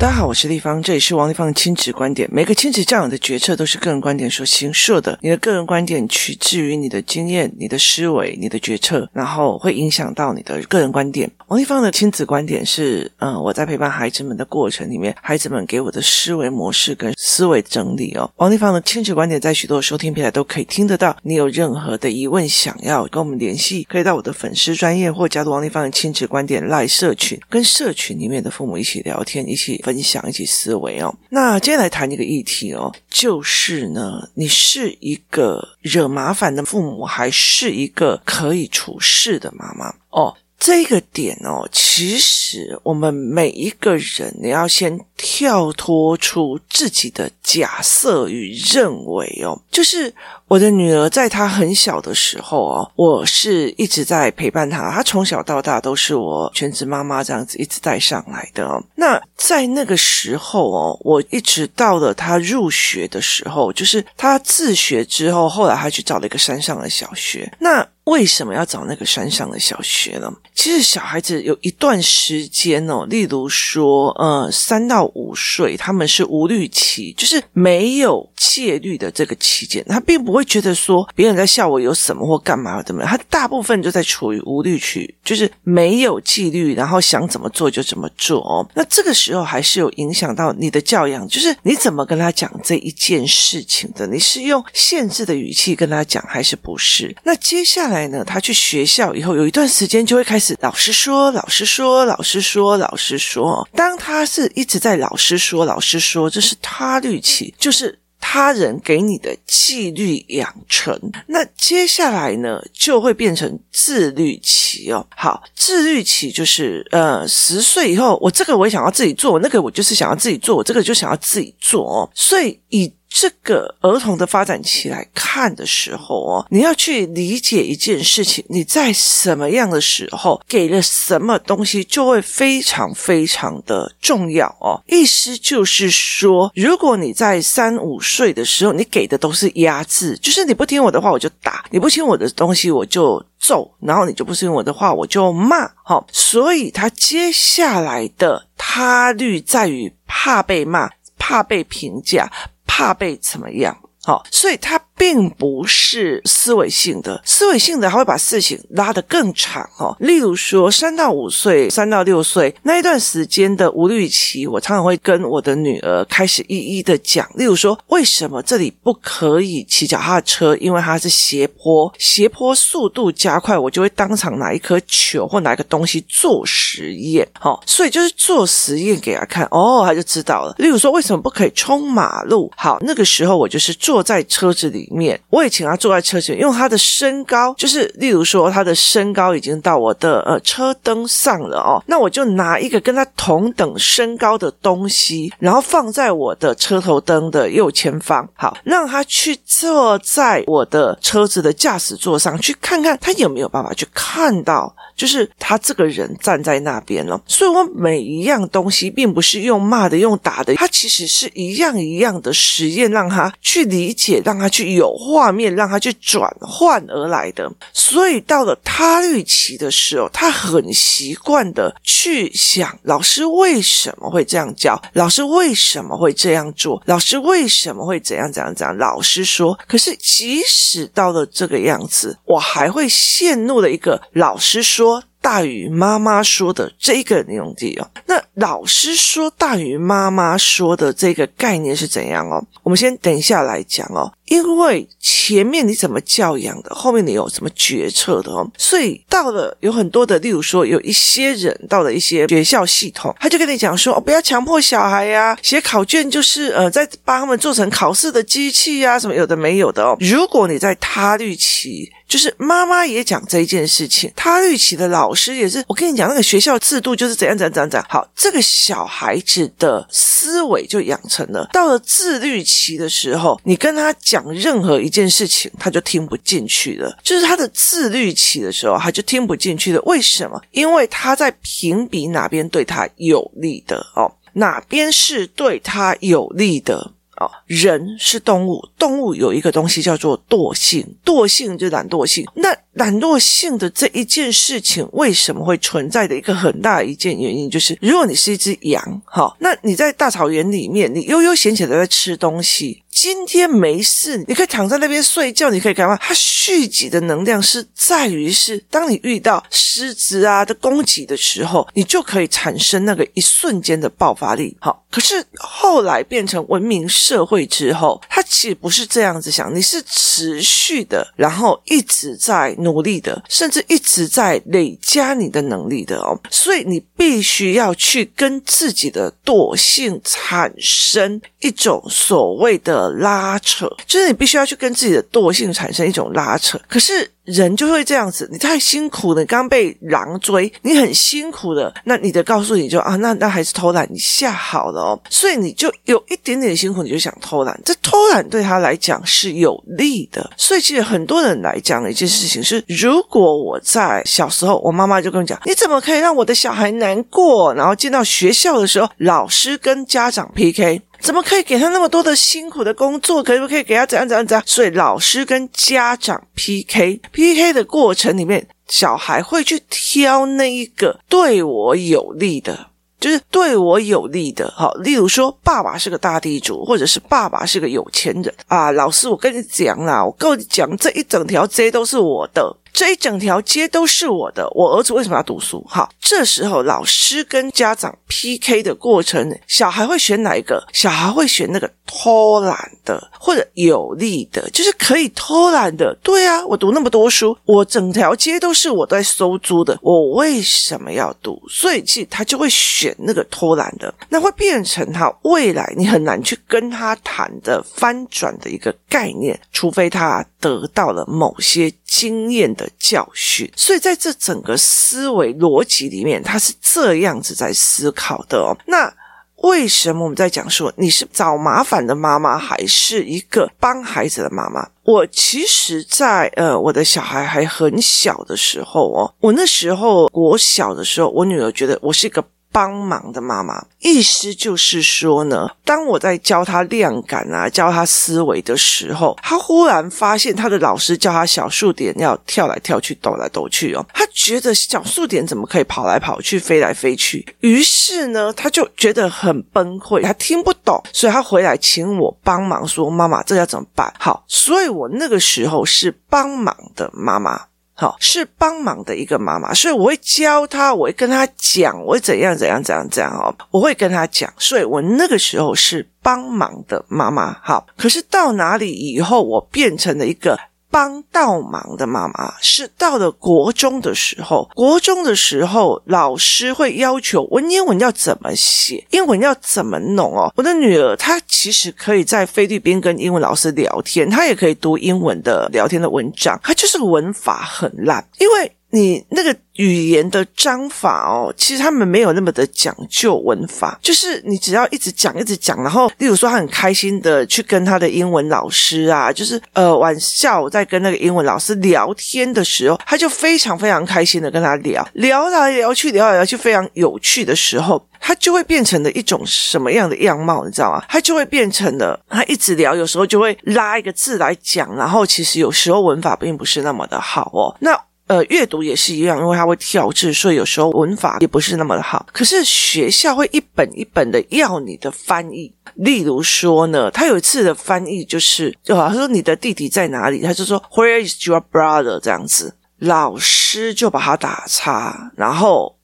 大家好，我是丽芳，这里是王丽芳的亲子观点。每个亲子教养的决策都是个人观点所形塑的，你的个人观点取自于你的经验、你的思维、你的决策，然后会影响到你的个人观点。王丽芳的亲子观点是，嗯、我在陪伴孩子们的过程里面，孩子们给我的思维模式跟思维整理哦。王丽芳的亲子观点在许多收听平台都可以听得到。你有任何的疑问想要跟我们联系，可以到我的粉丝专业或加入王丽芳的亲子观点赖社群，跟社群里面的父母一起聊天，一起。分享一起思维哦。那接下来谈一个议题哦，就是呢，你是一个惹麻烦的父母，还是一个可以处事的妈妈哦？这个点哦，其实我们每一个人，你要先跳脱出自己的假设与认为哦，就是我的女儿在她很小的时候哦，我是一直在陪伴她，她从小到大都是我全职妈妈这样子一直带上来的哦。那在那个时候哦，我一直到了她入学的时候，就是她自学之后，后来她去找了一个山上的小学。那为什么要找那个山上的小学呢？其实小孩子有一段时间哦，例如说，呃，三到五岁，他们是无虑期，就是没有戒律的这个期间，他并不会觉得说别人在笑我有什么或干嘛怎么样，他大部分就在处于无虑期，就是没有纪律，然后想怎么做就怎么做哦。那这个时候还是有影响到你的教养，就是你怎么跟他讲这一件事情的？你是用限制的语气跟他讲，还是不是？那接下来。呢，他去学校以后，有一段时间就会开始老师说，老师说，老师说，老师说。当他是一直在老师说，老师说，这是他律期，就是他人给你的纪律养成。那接下来呢，就会变成自律期哦。好，自律期就是呃，十岁以后，我这个我也想要自己做，那个我就是想要自己做，我这个就想要自己做哦。所以以这个儿童的发展期来看的时候哦，你要去理解一件事情，你在什么样的时候给了什么东西，就会非常非常的重要哦。意思就是说，如果你在三五岁的时候，你给的都是压制，就是你不听我的话我就打，你不听我的东西我就揍，然后你就不听我的话我就骂，好，所以他接下来的他律在于怕被骂，怕被评价。怕被怎么样？好，所以他。并不是思维性的，思维性的还会把事情拉得更长哦。例如说，三到五岁、三到六岁那一段时间的无虑期，我常常会跟我的女儿开始一一的讲。例如说，为什么这里不可以骑脚踏车？因为它是斜坡，斜坡速度加快，我就会当场拿一颗球或拿一个东西做实验。好，所以就是做实验给他看，哦，他就知道了。例如说，为什么不可以冲马路？好，那个时候我就是做坐在车子里。面我也请他坐在车前，因为他的身高就是，例如说他的身高已经到我的呃车灯上了哦，那我就拿一个跟他同等身高的东西，然后放在我的车头灯的右前方，好，让他去坐在我的车子的驾驶座上去看看他有没有办法去看到。就是他这个人站在那边了，所以我每一样东西并不是用骂的、用打的，他其实是一样一样的实验，让他去理解，让他去有画面，让他去转换而来的。所以到了他预期的时候，他很习惯的去想：老师为什么会这样教？老师为什么会这样做？老师为什么会怎样怎样怎样？老师说，可是即使到了这个样子，我还会陷入了一个老师说。大于妈妈说的这个内容题哦，那老师说大于妈妈说的这个概念是怎样哦？我们先等一下来讲哦，因为前面你怎么教养的，后面你有什么决策的哦，所以到了有很多的，例如说有一些人到了一些学校系统，他就跟你讲说哦，不要强迫小孩呀，写考卷就是呃，在帮他们做成考试的机器呀，什么有的没有的哦。如果你在他律期。就是妈妈也讲这一件事情，他律期的老师也是。我跟你讲，那个学校制度就是怎样怎样怎样怎样。好，这个小孩子的思维就养成了。到了自律期的时候，你跟他讲讲任何一件事情，他就听不进去了。就是他的自律期的时候，他就听不进去了。为什么？因为他在评比哪边对他有利的哦，哪边是对他有利的。哦，人是动物，动物有一个东西叫做惰性，惰性就懒惰性。那懒惰性的这一件事情，为什么会存在的一个很大一件原因，就是如果你是一只羊，哈，那你在大草原里面，你悠悠闲闲的在吃东西。今天没事，你可以躺在那边睡觉，你可以干嘛？它蓄积的能量是在于是，当你遇到狮子啊的攻击的时候，你就可以产生那个一瞬间的爆发力。好，可是后来变成文明社会之后，它其实不是这样子想，你是持续的，然后一直在努力的，甚至一直在累加你的能力的哦。所以你必须要去跟自己的惰性产生一种所谓的。拉扯，就是你必须要去跟自己的惰性产生一种拉扯，可是人就会这样子，你太辛苦了，你刚被狼追，你很辛苦的，那你的告诉你就啊，那那还是偷懒一下好了哦，所以你就有一点点辛苦，你就想偷懒，这偷懒对他来讲是有利的，所以其实很多人来讲的一件事情是，如果我在小时候，我妈妈就跟我讲，你怎么可以让我的小孩难过？然后进到学校的时候，老师跟家长 PK。怎么可以给他那么多的辛苦的工作？可不可以给他怎样怎样怎样？所以老师跟家长 PK，PK 的过程里面，小孩会去挑那一个对我有利的，就是对我有利的。好，例如说，爸爸是个大地主，或者是爸爸是个有钱人啊。老师，我跟你讲啦，我跟你讲，这一整条街都是我的。这一整条街都是我的，我儿子为什么要读书？好，这时候老师跟家长 PK 的过程，小孩会选哪一个？小孩会选那个偷懒的或者有利的，就是可以偷懒的。对啊，我读那么多书，我整条街都是我在收租的，我为什么要读？所以其实他就会选那个偷懒的，那会变成他未来你很难去跟他谈的翻转的一个概念，除非他得到了某些经验的教训，所以在这整个思维逻辑里面，他是这样子在思考的哦。那为什么我们在讲说你是找麻烦的妈妈，还是一个帮孩子的妈妈？我其实在，呃我的小孩还很小的时候哦，我那时候我小的时候，我女儿觉得我是一个。帮忙的妈妈，意思就是说呢，当我在教他量感啊，教他思维的时候，他忽然发现他的老师叫他小数点要跳来跳去、抖来抖去哦，他觉得小数点怎么可以跑来跑去、飞来飞去？于是呢，他就觉得很崩溃，他听不懂，所以他回来请我帮忙，说：“妈妈，这要怎么办？”好，所以我那个时候是帮忙的妈妈。好，是帮忙的一个妈妈，所以我会教他，我会跟他讲，我会怎样怎样怎样怎样哦，我会跟他讲，所以我那个时候是帮忙的妈妈。好，可是到哪里以后，我变成了一个。帮倒忙的妈妈是到了国中的时候，国中的时候，老师会要求文言文要怎么写，英文要怎么弄哦。我的女儿她其实可以在菲律宾跟英文老师聊天，她也可以读英文的聊天的文章，她就是文法很烂，因为。你那个语言的章法哦，其实他们没有那么的讲究文法，就是你只要一直讲一直讲，然后例如说他很开心的去跟他的英文老师啊，就是呃晚下午在跟那个英文老师聊天的时候，他就非常非常开心的跟他聊，聊来聊去，聊来聊去非常有趣的时候，他就会变成了一种什么样的样貌，你知道吗？他就会变成了他一直聊，有时候就会拉一个字来讲，然后其实有时候文法并不是那么的好哦，那。呃，阅读也是一样，因为它会跳字，所以有时候文法也不是那么的好。可是学校会一本一本的要你的翻译，例如说呢，他有一次的翻译就是，就好像说你的弟弟在哪里，他就说 Where is your brother？这样子，老师就把他打叉。然后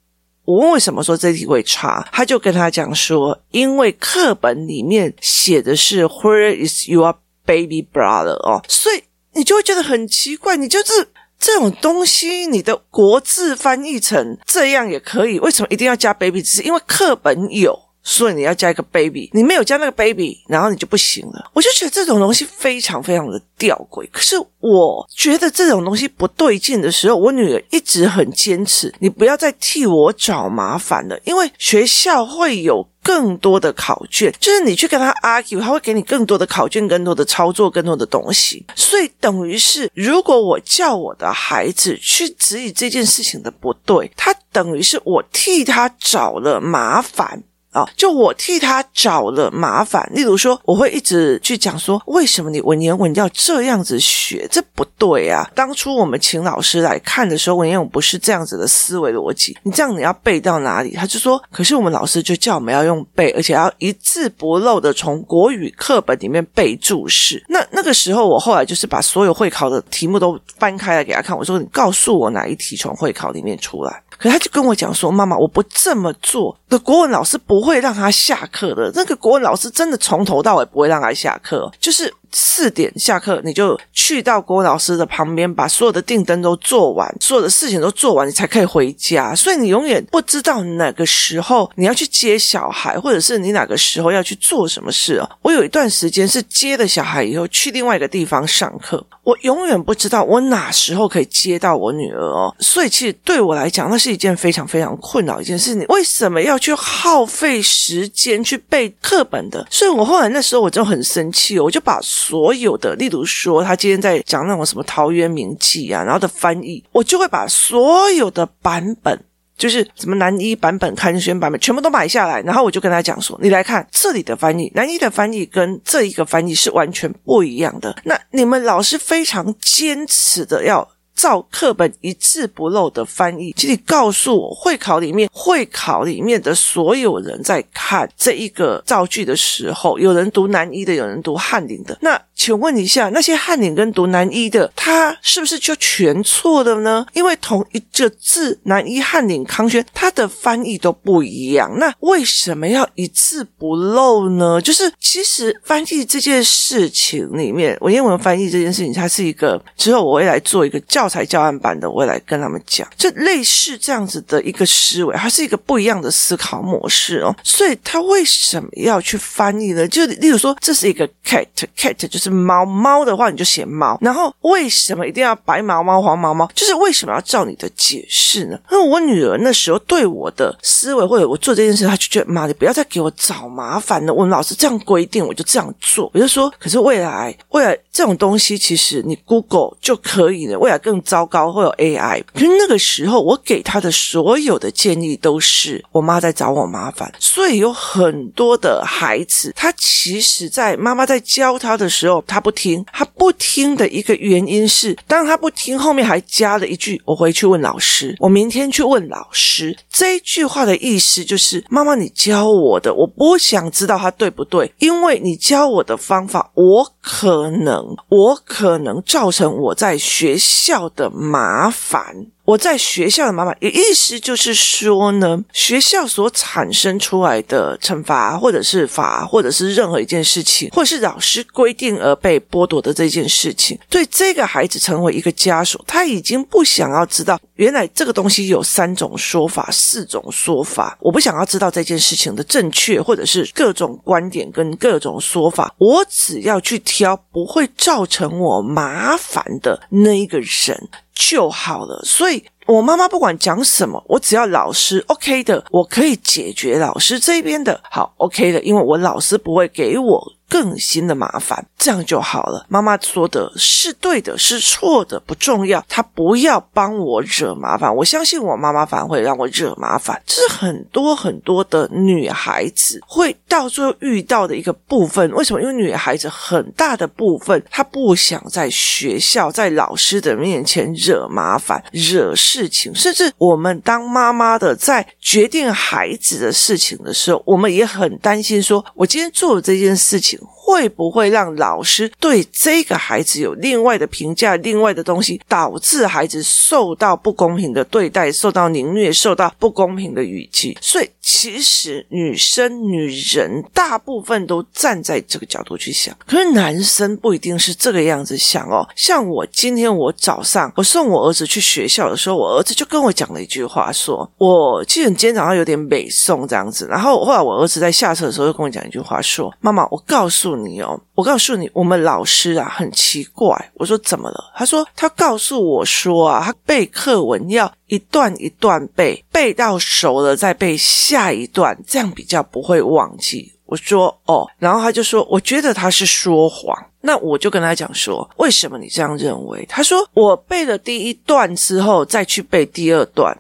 我问为什么说这题会差，他就跟他讲说，因为课本里面写的是 Where is your baby brother？哦，所以你就会觉得很奇怪，你就是。这种东西，你的国字翻译成这样也可以，为什么一定要加 baby？只是因为课本有，所以你要加一个 baby。你没有加那个 baby，然后你就不行了。我就觉得这种东西非常非常的吊诡。可是我觉得这种东西不对劲的时候，我女儿一直很坚持，你不要再替我找麻烦了，因为学校会有。更多的考卷，就是你去跟他 argue，他会给你更多的考卷、更多的操作、更多的东西。所以等于是，如果我叫我的孩子去质疑这件事情的不对，他等于是我替他找了麻烦。啊，就我替他找了麻烦。例如说，我会一直去讲说，为什么你文言文要这样子学？这不对啊！当初我们请老师来看的时候，文言文不是这样子的思维逻辑。你这样你要背到哪里？他就说，可是我们老师就叫我们要用背，而且要一字不漏的从国语课本里面背注释。那那个时候，我后来就是把所有会考的题目都翻开来给他看。我说，你告诉我哪一题从会考里面出来？可他就跟我讲说：“妈妈，我不这么做的，国文老师不会让他下课的。那个国文老师真的从头到尾不会让他下课，就是。”四点下课，你就去到国文老师的旁边，把所有的订单都做完，所有的事情都做完，你才可以回家。所以你永远不知道哪个时候你要去接小孩，或者是你哪个时候要去做什么事哦。我有一段时间是接了小孩以后去另外一个地方上课，我永远不知道我哪时候可以接到我女儿哦。所以其实对我来讲，那是一件非常非常困扰一件事。你为什么要去耗费时间去背课本的？所以我后来那时候我就很生气，我就把。所有的，例如说，他今天在讲那种什么《陶渊明记》啊，然后的翻译，我就会把所有的版本，就是什么南一版本、刊轩版本，全部都买下来，然后我就跟他讲说：“你来看这里的翻译，南一的翻译跟这一个翻译是完全不一样的。那你们老师非常坚持的要。”照课本一字不漏的翻译，请你告诉我，会考里面会考里面的所有人在看这一个造句的时候，有人读南一的，有人读翰林的，那。请问一下，那些翰林跟读南一的，他是不是就全错的呢？因为同一个字，南一、翰林、康轩，他的翻译都不一样。那为什么要一字不漏呢？就是其实翻译这件事情里面，文言文翻译这件事情，它是一个之后我会来做一个教材教案版的，我会来跟他们讲，就类似这样子的一个思维，它是一个不一样的思考模式哦。所以他为什么要去翻译呢？就例如说，这是一个 cat，cat 就是。是猫猫的话，你就写猫。然后为什么一定要白毛猫、黄毛猫？就是为什么要照你的解释呢？因为我女儿那时候对我的思维，或者我做这件事，她就觉得妈，你不要再给我找麻烦了。我们老师这样规定，我就这样做。我就说，可是未来，未来这种东西，其实你 Google 就可以了。未来更糟糕，会有 AI。可是那个时候，我给她的所有的建议都是我妈在找我麻烦。所以有很多的孩子，他其实在妈妈在教他的时候。他不听，他不听的一个原因是，当他不听，后面还加了一句：“我回去问老师，我明天去问老师。”这一句话的意思就是，妈妈，你教我的，我不想知道他对不对，因为你教我的方法，我可能，我可能造成我在学校的麻烦。我在学校的妈妈，意思就是说呢，学校所产生出来的惩罚，或者是罚，或者是任何一件事情，或者是老师规定而被剥夺的这件事情，对这个孩子成为一个枷锁，他已经不想要知道原来这个东西有三种说法、四种说法，我不想要知道这件事情的正确，或者是各种观点跟各种说法，我只要去挑不会造成我麻烦的那一个人。就好了，所以我妈妈不管讲什么，我只要老师 OK 的，我可以解决老师这边的，好 OK 的，因为我老师不会给我。更新的麻烦，这样就好了。妈妈说的是对的，是错的不重要，她不要帮我惹麻烦。我相信我妈妈反而会让我惹麻烦，这是很多很多的女孩子会到最后遇到的一个部分。为什么？因为女孩子很大的部分，她不想在学校、在老师的面前惹麻烦、惹事情。甚至我们当妈妈的，在决定孩子的事情的时候，我们也很担心说，我今天做的这件事情。会不会让老师对这个孩子有另外的评价、另外的东西，导致孩子受到不公平的对待、受到凌虐、受到不公平的语气？所以，其实女生、女人大部分都站在这个角度去想，可是男生不一定是这个样子想哦。像我今天我早上我送我儿子去学校的时候，我儿子就跟我讲了一句话，说：“我记得你今天早上有点美送这样子。”然后后来我儿子在下车的时候就跟我讲一句话，说：“妈妈，我告诉。”你哦，我告诉你，我们老师啊很奇怪。我说怎么了？他说他告诉我说啊，他背课文要一段一段背，背到熟了再背下一段，这样比较不会忘记。我说哦，然后他就说，我觉得他是说谎。那我就跟他讲说，为什么你这样认为？他说我背了第一段之后再去背第二段，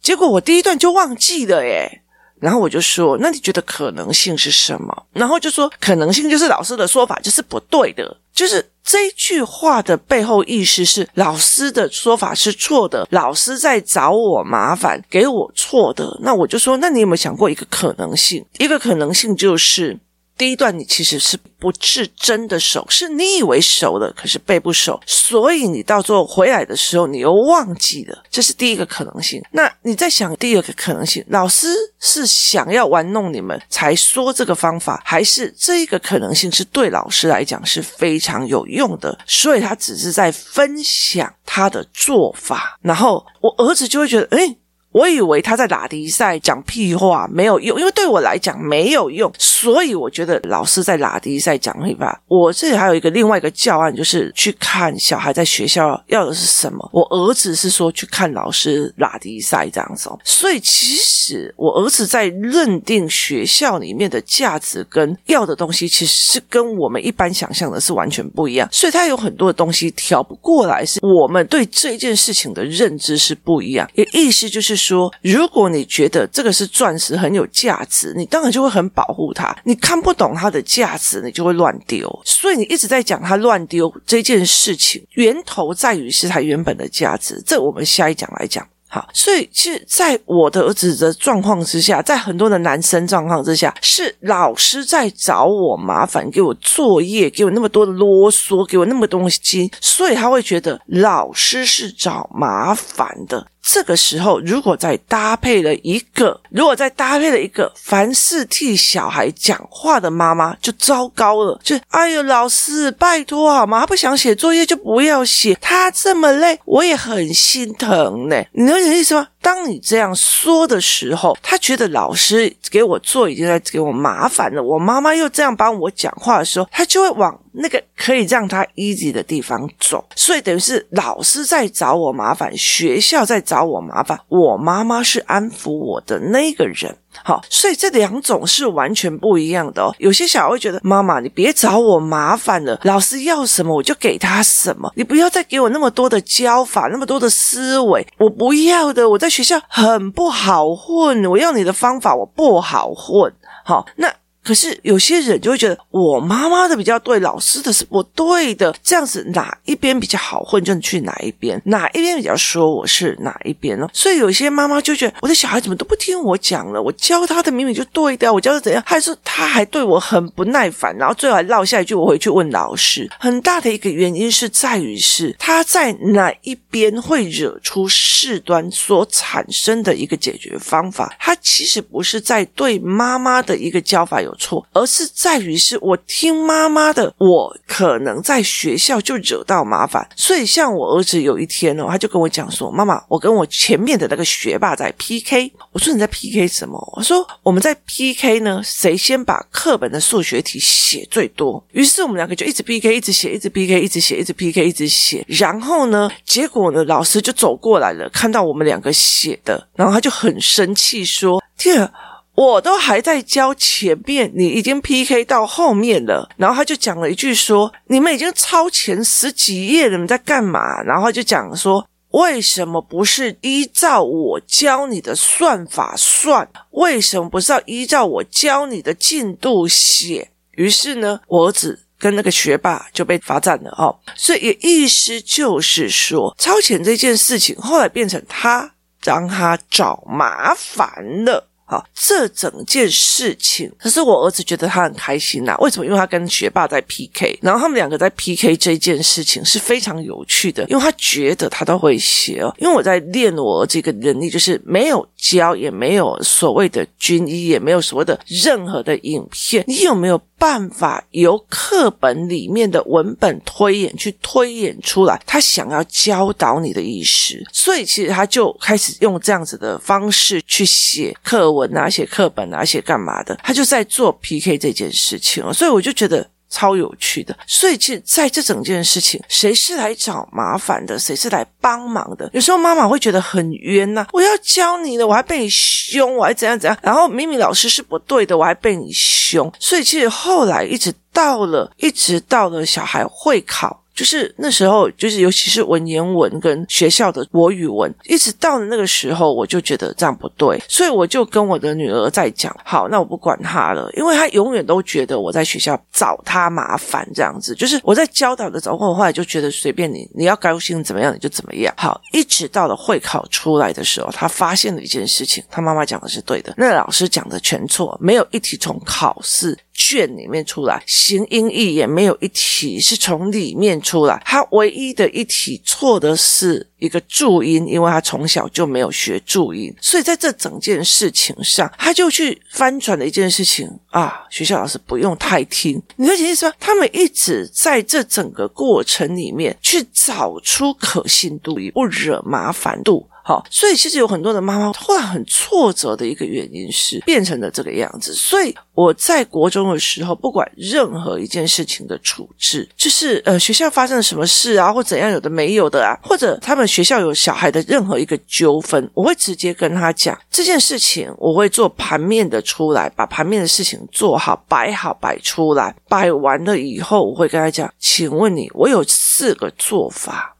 结果我第一段就忘记了耶。然后我就说，那你觉得可能性是什么？然后就说可能性就是老师的说法就是不对的，就是这句话的背后意思是老师的说法是错的，老师在找我麻烦，给我错的。那我就说，那你有没有想过一个可能性？一个可能性就是。第一段你其实是不是真的熟，是你以为熟了，可是背不熟，所以你到最后回来的时候你又忘记了，这是第一个可能性。那你在想第二个可能性，老师是想要玩弄你们才说这个方法，还是这一个可能性是对老师来讲是非常有用的，所以他只是在分享他的做法，然后我儿子就会觉得，诶我以为他在打比赛讲屁话没有用，因为对我来讲没有用，所以我觉得老师在打比赛讲屁话。我这里还有一个另外一个教案，就是去看小孩在学校要的是什么。我儿子是说去看老师打比赛这样子，所以其实我儿子在认定学校里面的价值跟要的东西，其实是跟我们一般想象的是完全不一样，所以他有很多的东西调不过来，是我们对这件事情的认知是不一样，也意思就是。说，如果你觉得这个是钻石很有价值，你当然就会很保护它。你看不懂它的价值，你就会乱丢。所以你一直在讲它乱丢这件事情，源头在于是它原本的价值。这我们下一讲来讲。好，所以其实在我的儿子的状况之下，在很多的男生状况之下，是老师在找我麻烦，给我作业，给我那么多的啰嗦，给我那么多东西，所以他会觉得老师是找麻烦的。这个时候，如果再搭配了一个，如果再搭配了一个凡事替小孩讲话的妈妈，就糟糕了。就哎呦，老师，拜托好吗？他不想写作业就不要写，他这么累，我也很心疼呢。你能理解意思吗？当你这样说的时候，他觉得老师给我做已经在给我麻烦了，我妈妈又这样帮我讲话的时候，他就会往那个可以让他 easy 的地方走。所以等于是老师在找我麻烦，学校在找我麻烦，我妈妈是安抚我的那个人。好，所以这两种是完全不一样的哦。有些小孩会觉得，妈妈，你别找我麻烦了，老师要什么我就给他什么，你不要再给我那么多的教法，那么多的思维，我不要的。我在学校很不好混，我要你的方法，我不好混。好，那。可是有些人就会觉得我妈妈的比较对，老师的是不对的，这样子哪一边比较好混就去哪一边，哪一边比较说我是哪一边呢？所以有些妈妈就觉得我的小孩怎么都不听我讲了，我教他的明明就对的，我教的怎样，还是他还对我很不耐烦，然后最后还落下一句我回去问老师。很大的一个原因是在于是他在哪一边会惹出事端所产生的一个解决方法，他其实不是在对妈妈的一个教法有。错，而是在于是我听妈妈的，我可能在学校就惹到麻烦，所以像我儿子有一天哦，他就跟我讲说：“妈妈，我跟我前面的那个学霸在 PK。”我说：“你在 PK 什么？”我说：“我们在 PK 呢，谁先把课本的数学题写最多。”于是我们两个就一直 PK，一直写，一直 PK，一直写，一直 PK，一直写。然后呢，结果呢，老师就走过来了，看到我们两个写的，然后他就很生气说：“天啊！”我都还在教前面，你已经 PK 到后面了。然后他就讲了一句说：“你们已经超前十几页了，你们在干嘛？”然后就讲说：“为什么不是依照我教你的算法算？为什么不是要依照我教你的进度写？”于是呢，我儿子跟那个学霸就被罚站了哦。所以也意思就是说，超前这件事情后来变成他让他找麻烦了。好，这整件事情，可是我儿子觉得他很开心呐、啊。为什么？因为他跟学霸在 PK，然后他们两个在 PK 这件事情是非常有趣的，因为他觉得他都会写哦。因为我在练我这个能力，就是没有教，也没有所谓的军医，也没有所谓的任何的影片，你有没有？办法由课本里面的文本推演去推演出来，他想要教导你的意识，所以其实他就开始用这样子的方式去写课文啊，写课本啊，写干嘛的，他就在做 PK 这件事情，所以我就觉得。超有趣的，所以其实在这整件事情，谁是来找麻烦的，谁是来帮忙的？有时候妈妈会觉得很冤呐、我要教你的，我还被你凶，我还怎样怎样，然后明明老师是不对的，我还被你凶，所以其实后来一直到了，一直到了小孩会考。就是那时候，就是尤其是文言文跟学校的国语文，一直到了那个时候，我就觉得这样不对，所以我就跟我的女儿在讲，好，那我不管她了，因为她永远都觉得我在学校找她麻烦，这样子，就是我在教导的时候，我后来就觉得随便你，你要高兴怎么样你就怎么样。好，一直到了会考出来的时候，她发现了一件事情，她妈妈讲的是对的，那老师讲的全错，没有一题从考试卷里面出来，形音义也没有一题是从里面出来，他唯一的一题错的是一个注音，因为他从小就没有学注音，所以在这整件事情上，他就去翻转了一件事情啊，学校老师不用太听，你理解意思吗？他们一直在这整个过程里面去找出可信度，与不惹麻烦度。好，所以其实有很多的妈妈突然很挫折的一个原因是变成了这个样子。所以我在国中的时候，不管任何一件事情的处置，就是呃学校发生了什么事啊，或怎样有的没有的啊，或者他们学校有小孩的任何一个纠纷，我会直接跟他讲这件事情，我会做盘面的出来，把盘面的事情做好，摆好摆出来，摆完了以后，我会跟他讲，请问你，我有四个做法。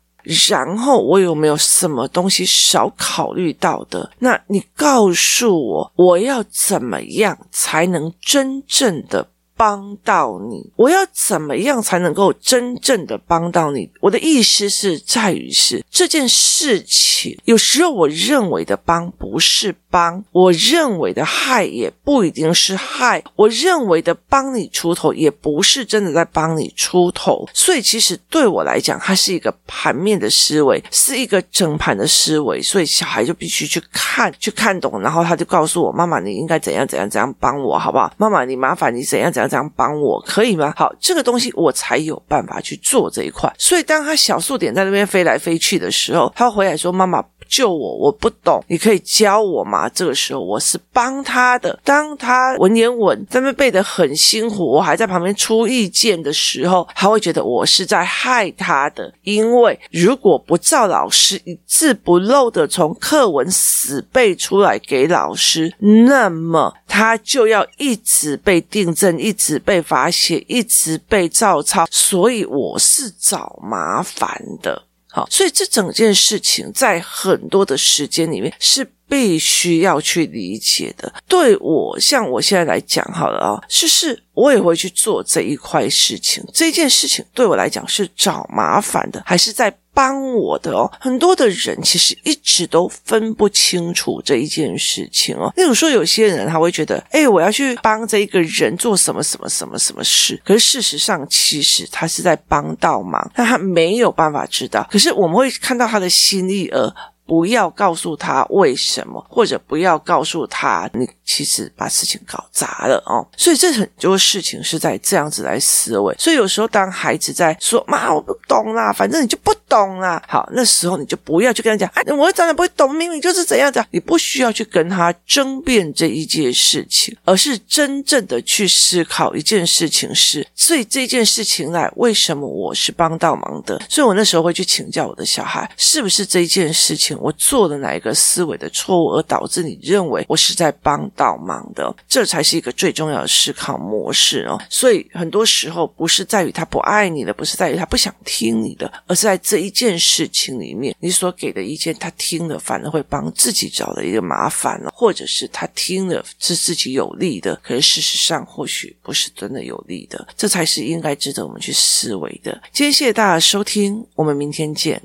然后我有没有什么东西少考虑到的？那你告诉我，我要怎么样才能真正的帮到你？我要怎么样才能够真正的帮到你？我的意思是在于是这件事情，有时候我认为的帮不是帮，我认为的害也不一定是害，我认为的帮你出头也不是真的在帮你出头。所以其实对我来讲，它是一个盘面的思维，是一个整盘的思维。所以小孩就必须去看，去看懂，然后他就告诉我：“妈妈，你应该怎样怎样怎样帮我，好不好？妈妈，你麻烦你怎样怎样。”怎样帮我可以吗？好，这个东西我才有办法去做这一块。所以当他小数点在那边飞来飞去的时候，他回来说：“妈妈。”救我！我不懂，你可以教我吗？这个时候我是帮他的。当他文言文在那背得很辛苦，我还在旁边出意见的时候，他会觉得我是在害他的。因为如果不照老师一字不漏的从课文死背出来给老师，那么他就要一直被订正，一直被罚写，一直被照抄。所以我是找麻烦的。好，所以这整件事情在很多的时间里面是必须要去理解的。对我，像我现在来讲好了啊，就是我也会去做这一块事情。这件事情对我来讲是找麻烦的，还是在帮我的哦，很多的人其实一直都分不清楚这一件事情哦。例如说，有些人他会觉得，哎，我要去帮这一个人做什么什么什么什么事，可是事实上，其实他是在帮倒忙，但他没有办法知道。可是我们会看到他的心意而。不要告诉他为什么，或者不要告诉他你其实把事情搞砸了哦。所以这很多事情是在这样子来思维。所以有时候当孩子在说“妈，我不懂啦”，反正你就不懂啦。好，那时候你就不要去跟他讲，哎，我当然不会懂，明明就是怎样的。你不需要去跟他争辩这一件事情，而是真正的去思考一件事情是：所以这件事情来，为什么我是帮倒忙的？所以我那时候会去请教我的小孩，是不是这一件事情。我做了哪一个思维的错误，而导致你认为我是在帮倒忙的？这才是一个最重要的思考模式哦。所以很多时候不是在于他不爱你的，不是在于他不想听你的，而是在这一件事情里面，你所给的意见，他听了反而会帮自己找了一个麻烦了，或者是他听了是自己有利的，可是事实上或许不是真的有利的。这才是应该值得我们去思维的。今天谢谢大家收听，我们明天见。